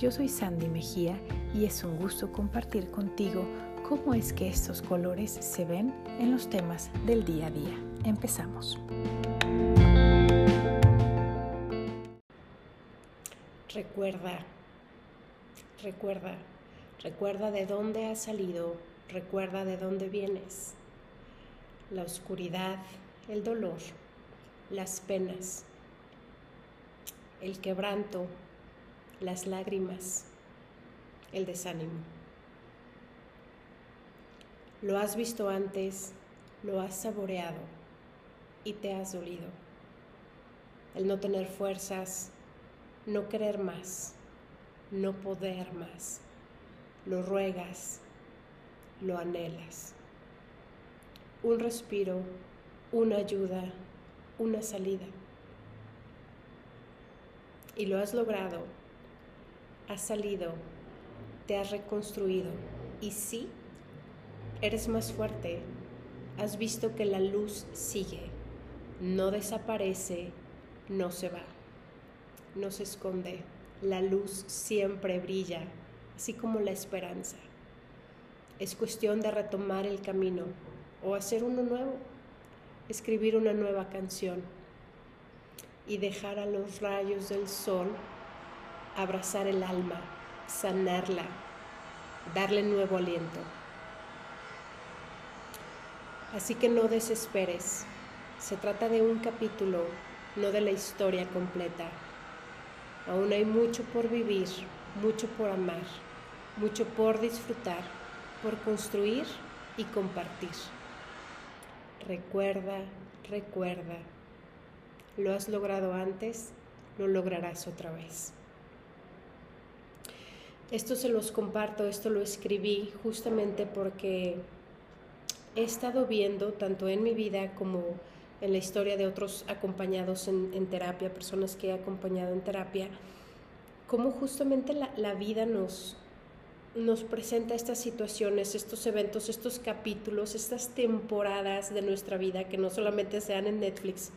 Yo soy Sandy Mejía y es un gusto compartir contigo cómo es que estos colores se ven en los temas del día a día. Empezamos. Recuerda, recuerda, recuerda de dónde has salido, recuerda de dónde vienes. La oscuridad, el dolor, las penas, el quebranto, las lágrimas, el desánimo. Lo has visto antes, lo has saboreado y te has dolido. El no tener fuerzas, no querer más, no poder más. Lo ruegas, lo anhelas. Un respiro, una ayuda, una salida. Y lo has logrado, has salido te has reconstruido y sí, eres más fuerte. Has visto que la luz sigue, no desaparece, no se va, no se esconde. La luz siempre brilla, así como la esperanza. Es cuestión de retomar el camino o hacer uno nuevo, escribir una nueva canción y dejar a los rayos del sol abrazar el alma sanarla, darle nuevo aliento. Así que no desesperes, se trata de un capítulo, no de la historia completa. Aún hay mucho por vivir, mucho por amar, mucho por disfrutar, por construir y compartir. Recuerda, recuerda, lo has logrado antes, lo lograrás otra vez. Esto se los comparto, esto lo escribí justamente porque he estado viendo tanto en mi vida como en la historia de otros acompañados en, terapia, personas que he acompañado en terapia, cómo justamente la, la vida nos, nos presenta estas situaciones, estos eventos, estos capítulos, estas temporadas de nuestra vida que no solamente sean en Netflix,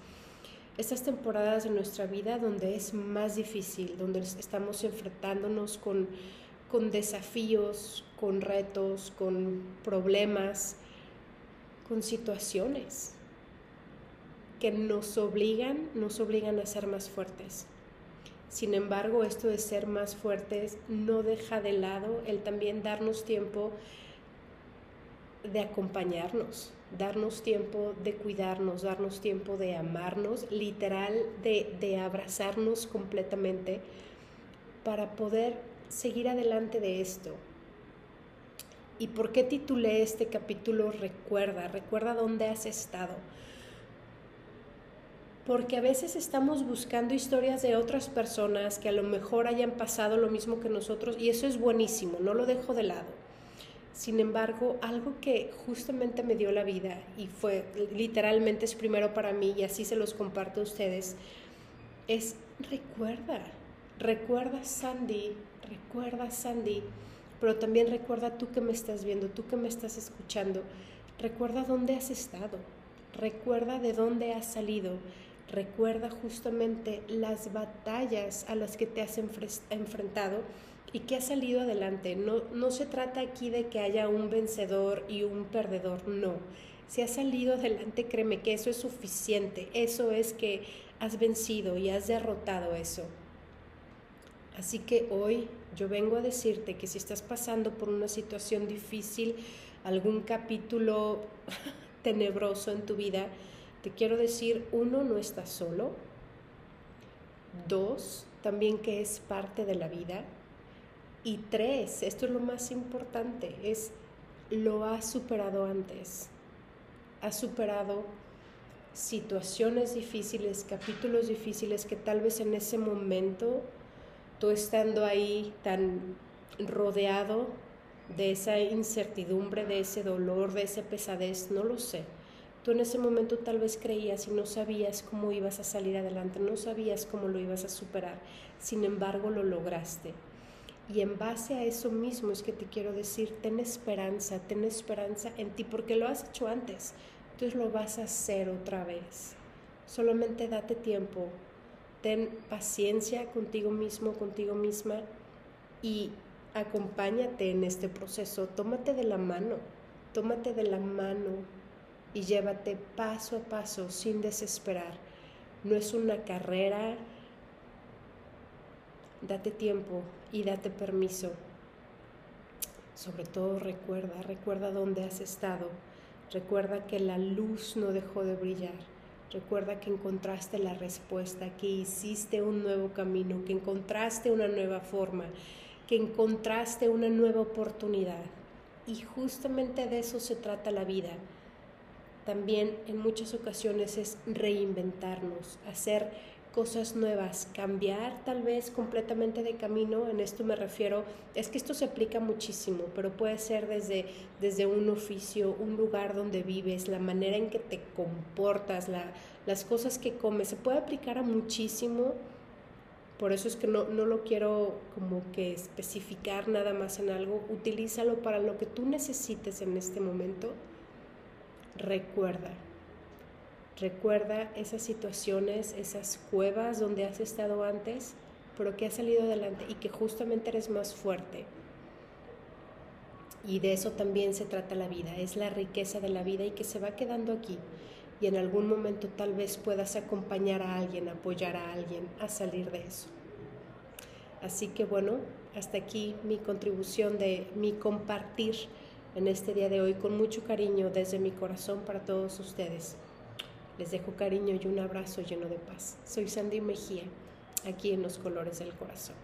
estas temporadas de nuestra vida donde es más difícil, donde estamos enfrentándonos con con desafíos, con retos, con problemas, con situaciones que nos obligan, nos obligan a ser más fuertes. Sin embargo, esto de ser más fuertes no deja de lado el también darnos tiempo de acompañarnos, darnos tiempo de cuidarnos, darnos tiempo de amarnos, literal de, de abrazarnos completamente para poder seguir adelante de esto. ¿Y por qué titulé este capítulo Recuerda? Recuerda dónde has estado. Porque a veces estamos buscando historias de otras personas que a lo mejor hayan pasado lo mismo que nosotros y eso es buenísimo, no lo dejo de lado. Sin embargo, algo que justamente me dio la vida y fue literalmente es primero para mí y así se los comparto a ustedes, es recuerda, recuerda Sandy, recuerda Sandy, pero también recuerda tú que me estás viendo, tú que me estás escuchando, recuerda dónde has estado, recuerda de dónde has salido, recuerda justamente las batallas a las que te has enfrentado y que has salido adelante. No, no se trata aquí de que haya un vencedor y un perdedor, no. Si has salido adelante, créeme que eso es suficiente, eso es que has vencido y has derrotado eso. Así que hoy yo vengo a decirte que si estás pasando por una situación difícil, algún capítulo tenebroso en tu vida, te quiero decir, uno, no estás solo. Dos, también que es parte de la vida. Y tres, esto es lo más importante, es lo has superado antes. Has superado situaciones difíciles, capítulos difíciles que tal vez en ese momento tú estando ahí tan rodeado de esa incertidumbre, de ese dolor, de esa pesadez, no lo sé. Tú en ese momento tal vez creías y no sabías cómo ibas a salir adelante, no sabías cómo lo ibas a superar, sin embargo lo lograste. Y en base a eso mismo es que te quiero decir, ten esperanza, ten esperanza en ti, porque lo has hecho antes, entonces lo vas a hacer otra vez. Solamente date tiempo, ten paciencia contigo mismo, contigo misma y acompáñate en este proceso, tómate de la mano, tómate de la mano y llévate paso a paso sin desesperar. No es una carrera, date tiempo y date permiso. Sobre todo recuerda, recuerda dónde has estado, recuerda que la luz no dejó de brillar, recuerda que encontraste la respuesta, que hiciste un nuevo camino, que encontraste una nueva forma, que encontraste una nueva oportunidad. Y justamente de eso se trata la vida. También en muchas ocasiones es reinventarnos, hacer cosas nuevas, cambiar tal vez completamente de camino, en esto me refiero, es que esto se aplica muchísimo, pero puede ser desde, desde un oficio, un lugar donde vives, la manera en que te comportas, la, las cosas que comes, se puede aplicar a muchísimo por eso es que no, no lo quiero como que especificar nada más en algo. Utilízalo para lo que tú necesites en este momento. Recuerda, recuerda esas situaciones, esas cuevas donde has estado antes, pero que has salido adelante y que justamente eres más fuerte. Y de eso también se trata la vida, es la riqueza de la vida y que se va quedando aquí y en algún momento tal vez puedas acompañar a alguien, apoyar a alguien a salir de eso. Así que bueno, hasta aquí mi contribución de mi compartir en este día de hoy con mucho cariño desde mi corazón para todos ustedes. Les dejo cariño y un abrazo lleno de paz. Soy Sandy Mejía, aquí en Los Colores del Corazón.